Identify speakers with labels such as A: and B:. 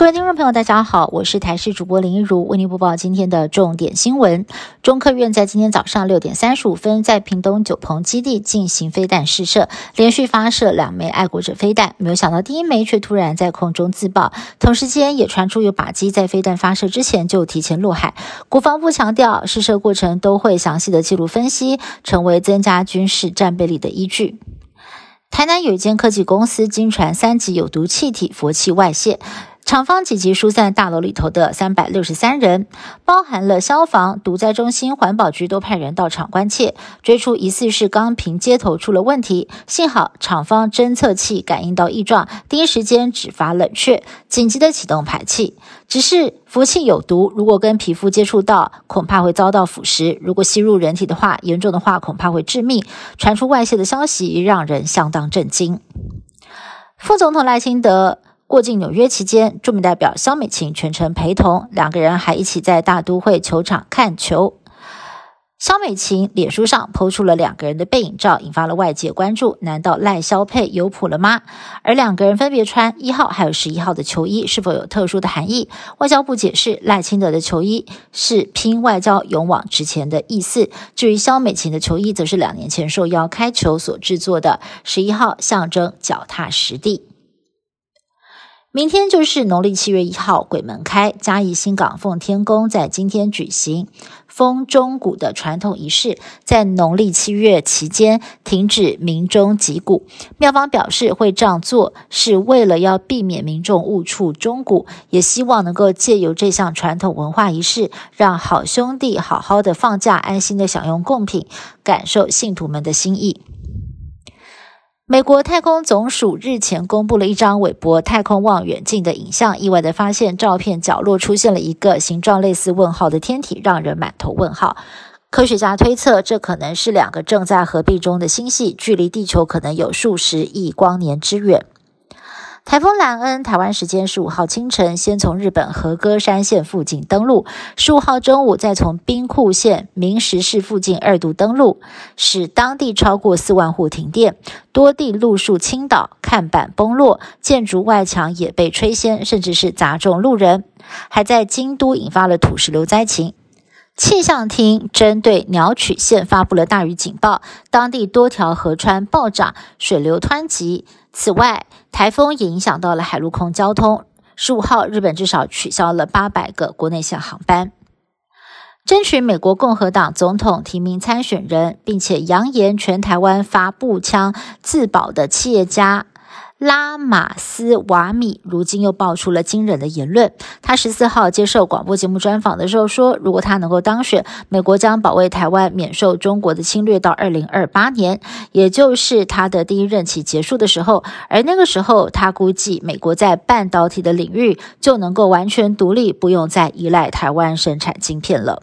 A: 各位听众朋友，大家好，我是台视主播林一如，为您播报今天的重点新闻。中科院在今天早上六点三十五分，在屏东九鹏基地进行飞弹试射，连续发射两枚爱国者飞弹，没有想到第一枚却突然在空中自爆，同时间也传出有靶机在飞弹发射之前就提前落海。国防部强调，试射过程都会详细的记录分析，成为增加军事战备力的依据。台南有一间科技公司，经传三级有毒气体氟气外泄。厂方紧急疏散大楼里头的三百六十三人，包含了消防、毒灾中心、环保局都派人到场关切，追出疑似是钢瓶接头出了问题。幸好厂方侦测器感应到异状，第一时间只发冷却，紧急的启动排气。只是氟气有毒，如果跟皮肤接触到，恐怕会遭到腐蚀；如果吸入人体的话，严重的话恐怕会致命。传出外泄的消息，让人相当震惊。副总统赖清德。过境纽约期间，著名代表肖美琴全程陪同，两个人还一起在大都会球场看球。肖美琴脸书上抛出了两个人的背影照，引发了外界关注。难道赖肖配有谱了吗？而两个人分别穿一号还有十一号的球衣，是否有特殊的含义？外交部解释，赖清德的球衣是拼外交勇往直前的意思。至于肖美琴的球衣，则是两年前受邀开球所制作的，十一号象征脚踏实地。明天就是农历七月一号，鬼门开。嘉义新港奉天宫在今天举行封钟鼓的传统仪式，在农历七月期间停止民钟击鼓。庙方表示会这样做，是为了要避免民众误触钟鼓，也希望能够借由这项传统文化仪式，让好兄弟好好的放假，安心的享用贡品，感受信徒们的心意。美国太空总署日前公布了一张韦伯太空望远镜的影像，意外地发现照片角落出现了一个形状类似问号的天体，让人满头问号。科学家推测，这可能是两个正在合并中的星系，距离地球可能有数十亿光年之远。台风兰恩，台湾时间十五号清晨，先从日本和歌山县附近登陆，十五号中午再从兵库县明石市附近二度登陆，使当地超过四万户停电，多地路树倾倒、看板崩落，建筑外墙也被吹掀，甚至是砸中路人，还在京都引发了土石流灾情。气象厅针对鸟取县发布了大雨警报，当地多条河川暴涨，水流湍急。此外，台风也影响到了海陆空交通。十五号，日本至少取消了八百个国内线航班。争取美国共和党总统提名参选人，并且扬言全台湾发步枪自保的企业家。拉马斯瓦米如今又爆出了惊人的言论。他十四号接受广播节目专访的时候说，如果他能够当选，美国将保卫台湾免受中国的侵略到二零二八年，也就是他的第一任期结束的时候。而那个时候，他估计美国在半导体的领域就能够完全独立，不用再依赖台湾生产晶片了。